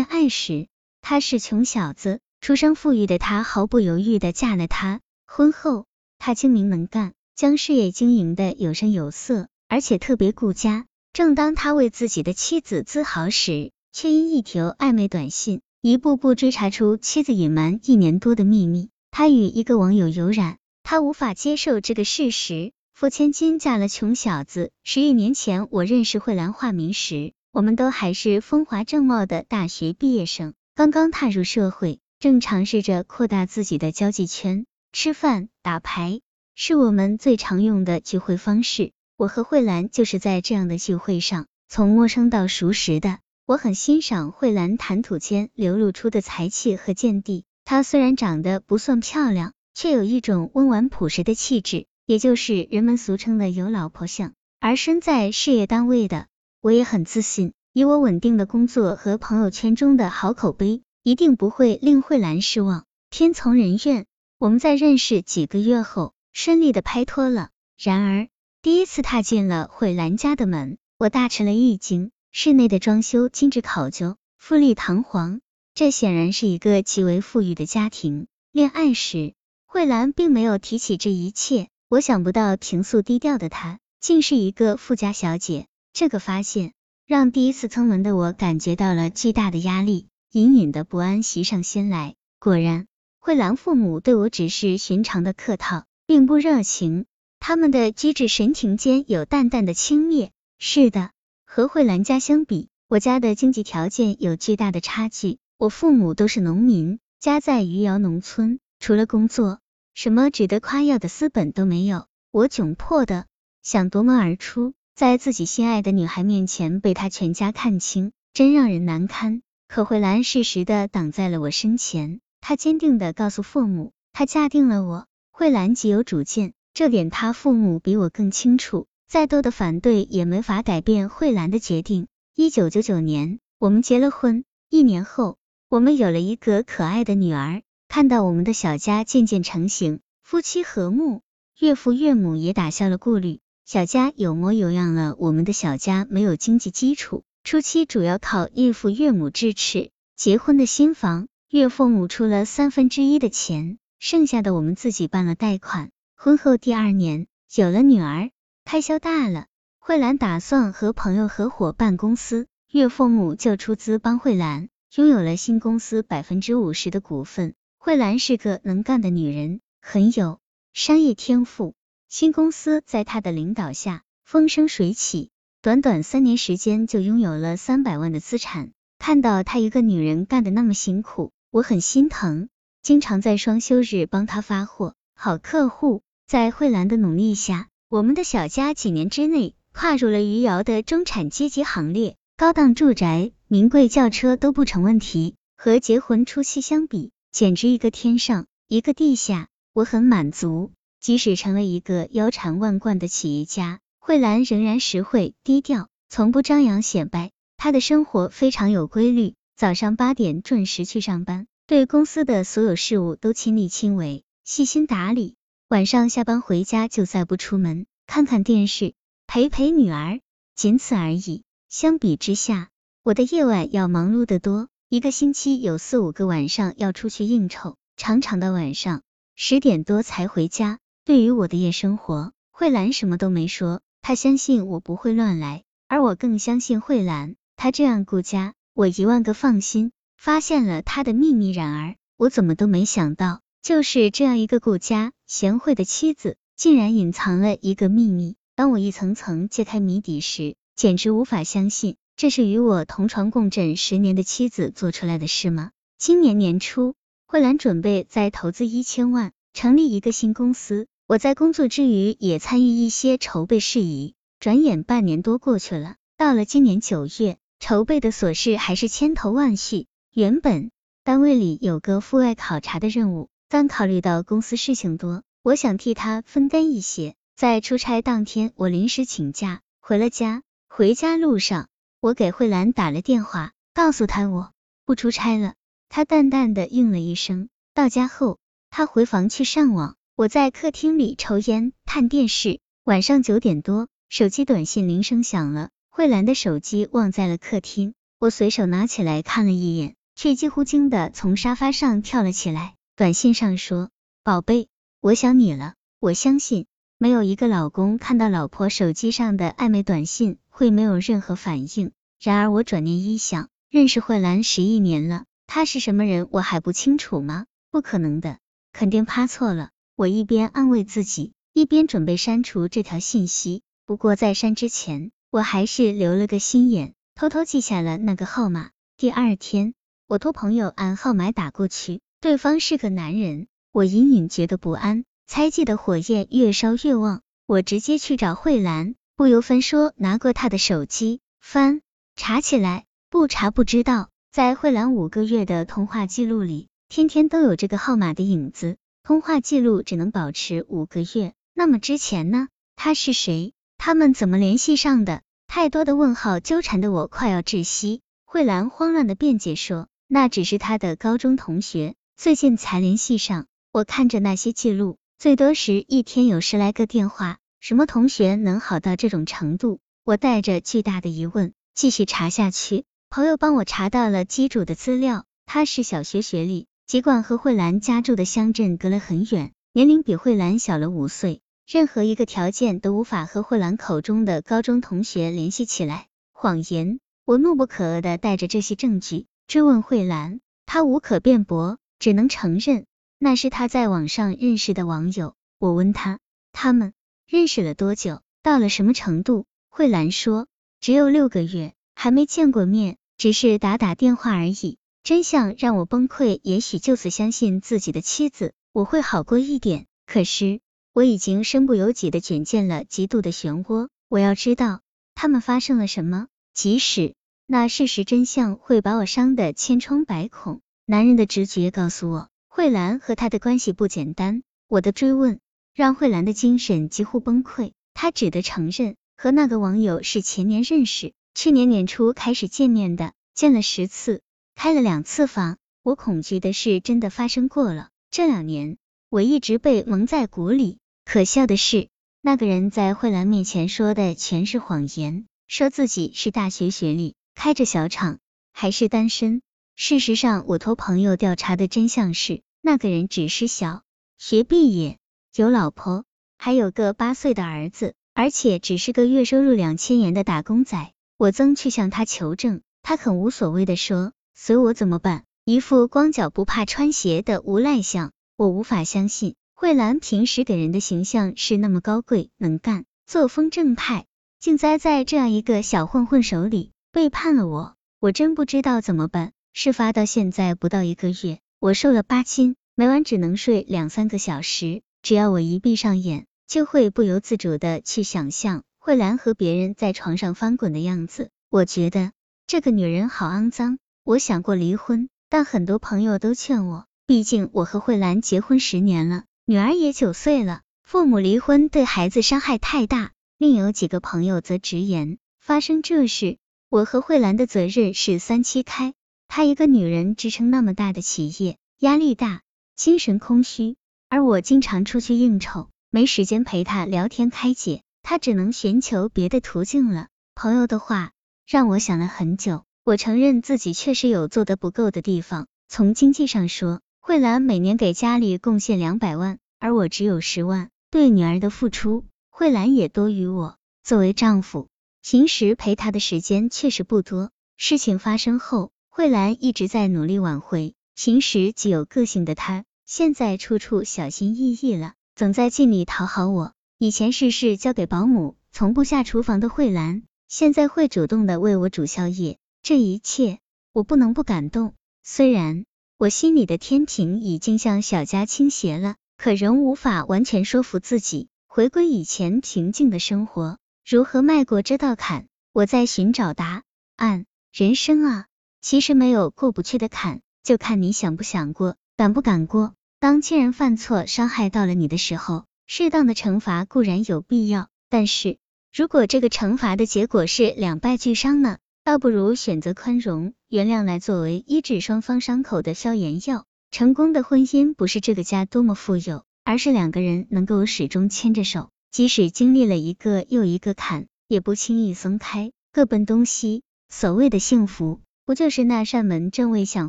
恋爱时，他是穷小子，出生富裕的他毫不犹豫的嫁了他。婚后，他精明能干，将事业经营的有声有色，而且特别顾家。正当他为自己的妻子自豪时，却因一条暧昧短信，一步步追查出妻子隐瞒一年多的秘密。他与一个网友有染，他无法接受这个事实。付千金嫁了穷小子。十余年前，我认识慧兰化名时，我们都还是风华正茂的大学毕业生，刚刚踏入社会，正尝试着扩大自己的交际圈。吃饭、打牌是我们最常用的聚会方式。我和慧兰就是在这样的聚会上，从陌生到熟识的。我很欣赏慧兰谈吐间流露出的才气和见地。她虽然长得不算漂亮，却有一种温婉朴实的气质。也就是人们俗称的有老婆相，而身在事业单位的我也很自信，以我稳定的工作和朋友圈中的好口碑，一定不会令慧兰失望。天从人愿，我们在认识几个月后顺利的拍拖了。然而第一次踏进了慧兰家的门，我大吃了一惊。室内的装修精致考究，富丽堂皇，这显然是一个极为富裕的家庭。恋爱时，慧兰并没有提起这一切。我想不到平素低调的她，竟是一个富家小姐。这个发现让第一次蹭门的我感觉到了巨大的压力，隐隐的不安袭上心来。果然，慧兰父母对我只是寻常的客套，并不热情。他们的机智神情间有淡淡的轻蔑。是的，和慧兰家相比，我家的经济条件有巨大的差距。我父母都是农民，家在余姚农村，除了工作。什么值得夸耀的资本都没有，我窘迫的想夺门而出，在自己心爱的女孩面前被她全家看清，真让人难堪。可慧兰适时的挡在了我身前，她坚定的告诉父母，她嫁定了我。慧兰极有主见，这点她父母比我更清楚，再多的反对也没法改变慧兰的决定。一九九九年，我们结了婚，一年后，我们有了一个可爱的女儿。看到我们的小家渐渐成型，夫妻和睦，岳父岳母也打消了顾虑，小家有模有样了。我们的小家没有经济基础，初期主要靠岳父岳母支持。结婚的新房，岳父母出了三分之一的钱，剩下的我们自己办了贷款。婚后第二年有了女儿，开销大了，慧兰打算和朋友合伙办公司，岳父母就出资帮慧兰拥有了新公司百分之五十的股份。慧兰是个能干的女人，很有商业天赋。新公司在他的领导下风生水起，短短三年时间就拥有了三百万的资产。看到她一个女人干的那么辛苦，我很心疼，经常在双休日帮她发货。好客户，在慧兰的努力下，我们的小家几年之内跨入了余姚的中产阶级行列，高档住宅、名贵轿车都不成问题。和结婚初期相比，简直一个天上一个地下，我很满足。即使成了一个腰缠万贯的企业家，慧兰仍然实惠低调，从不张扬显摆。她的生活非常有规律，早上八点准时去上班，对公司的所有事务都亲力亲为，细心打理。晚上下班回家就再不出门，看看电视，陪陪女儿，仅此而已。相比之下，我的夜晚要忙碌得多。一个星期有四五个晚上要出去应酬，常常到晚上十点多才回家。对于我的夜生活，慧兰什么都没说，她相信我不会乱来，而我更相信慧兰，她这样顾家，我一万个放心。发现了她的秘密，然而我怎么都没想到，就是这样一个顾家贤惠的妻子，竟然隐藏了一个秘密。当我一层层揭开谜底时，简直无法相信。这是与我同床共枕十年的妻子做出来的事吗？今年年初，慧兰准备再投资一千万，成立一个新公司。我在工作之余也参与一些筹备事宜。转眼半年多过去了，到了今年九月，筹备的琐事还是千头万绪。原本单位里有个赴外考察的任务，但考虑到公司事情多，我想替他分担一些。在出差当天，我临时请假回了家。回家路上。我给慧兰打了电话，告诉她我不出差了。她淡淡的应了一声。到家后，他回房去上网，我在客厅里抽烟看电视。晚上九点多，手机短信铃声响了，慧兰的手机忘在了客厅。我随手拿起来看了一眼，却几乎惊的从沙发上跳了起来。短信上说：“宝贝，我想你了。”我相信没有一个老公看到老婆手机上的暧昧短信会没有任何反应。然而我转念一想，认识慧兰十一年了，她是什么人我还不清楚吗？不可能的，肯定趴错了。我一边安慰自己，一边准备删除这条信息。不过在删之前，我还是留了个心眼，偷偷记下了那个号码。第二天，我托朋友按号码打过去，对方是个男人，我隐隐觉得不安。猜忌的火焰越烧越旺，我直接去找慧兰，不由分说拿过她的手机翻查起来，不查不知道，在慧兰五个月的通话记录里，天天都有这个号码的影子。通话记录只能保持五个月，那么之前呢？他是谁？他们怎么联系上的？太多的问号纠缠的我快要窒息。慧兰慌乱的辩解说，那只是他的高中同学，最近才联系上。我看着那些记录。最多时一天有十来个电话，什么同学能好到这种程度？我带着巨大的疑问继续查下去。朋友帮我查到了机主的资料，他是小学学历，尽管和慧兰家住的乡镇隔了很远，年龄比慧兰小了五岁，任何一个条件都无法和慧兰口中的高中同学联系起来。谎言！我怒不可遏的带着这些证据追问慧兰，她无可辩驳，只能承认。那是他在网上认识的网友，我问他，他们认识了多久，到了什么程度？慧兰说，只有六个月，还没见过面，只是打打电话而已。真相让我崩溃，也许就此相信自己的妻子，我会好过一点。可是我已经身不由己的卷进了极度的漩涡，我要知道他们发生了什么，即使那事实真相会把我伤得千疮百孔。男人的直觉告诉我。慧兰和他的关系不简单，我的追问让慧兰的精神几乎崩溃，她只得承认和那个网友是前年认识，去年年初开始见面的，见了十次，开了两次房。我恐惧的事真的发生过了，这两年我一直被蒙在鼓里。可笑的是，那个人在慧兰面前说的全是谎言，说自己是大学学历，开着小厂，还是单身。事实上，我托朋友调查的真相是，那个人只是小学毕业，有老婆，还有个八岁的儿子，而且只是个月收入两千元的打工仔。我曾去向他求证，他很无所谓的说，随我怎么办？一副光脚不怕穿鞋的无赖相。我无法相信，慧兰平时给人的形象是那么高贵能干，作风正派，竟栽在这样一个小混混手里，背叛了我。我真不知道怎么办。事发到现在不到一个月，我瘦了八斤，每晚只能睡两三个小时。只要我一闭上眼，就会不由自主的去想象慧兰和别人在床上翻滚的样子。我觉得这个女人好肮脏。我想过离婚，但很多朋友都劝我，毕竟我和慧兰结婚十年了，女儿也九岁了，父母离婚对孩子伤害太大。另有几个朋友则直言，发生这事，我和慧兰的责任是三七开。她一个女人支撑那么大的企业，压力大，精神空虚。而我经常出去应酬，没时间陪她聊天开解，她只能寻求别的途径了。朋友的话让我想了很久，我承认自己确实有做得不够的地方。从经济上说，慧兰每年给家里贡献两百万，而我只有十万，对女儿的付出，慧兰也多于我。作为丈夫，平时陪她的时间确实不多。事情发生后。慧兰一直在努力挽回，平时极有个性的她，现在处处小心翼翼了，总在尽力讨好我。以前事事交给保姆，从不下厨房的慧兰，现在会主动的为我煮宵夜。这一切，我不能不感动。虽然我心里的天平已经向小家倾斜了，可仍无法完全说服自己回归以前平静的生活。如何迈过这道坎？我在寻找答案。人生啊！其实没有过不去的坎，就看你想不想过，敢不敢过。当亲人犯错伤害到了你的时候，适当的惩罚固然有必要，但是如果这个惩罚的结果是两败俱伤呢？倒不如选择宽容、原谅来作为医治双方伤口的消炎药。成功的婚姻不是这个家多么富有，而是两个人能够始终牵着手，即使经历了一个又一个坎，也不轻易松开，各奔东西。所谓的幸福。不就是那扇门正为想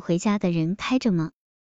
回家的人开着吗？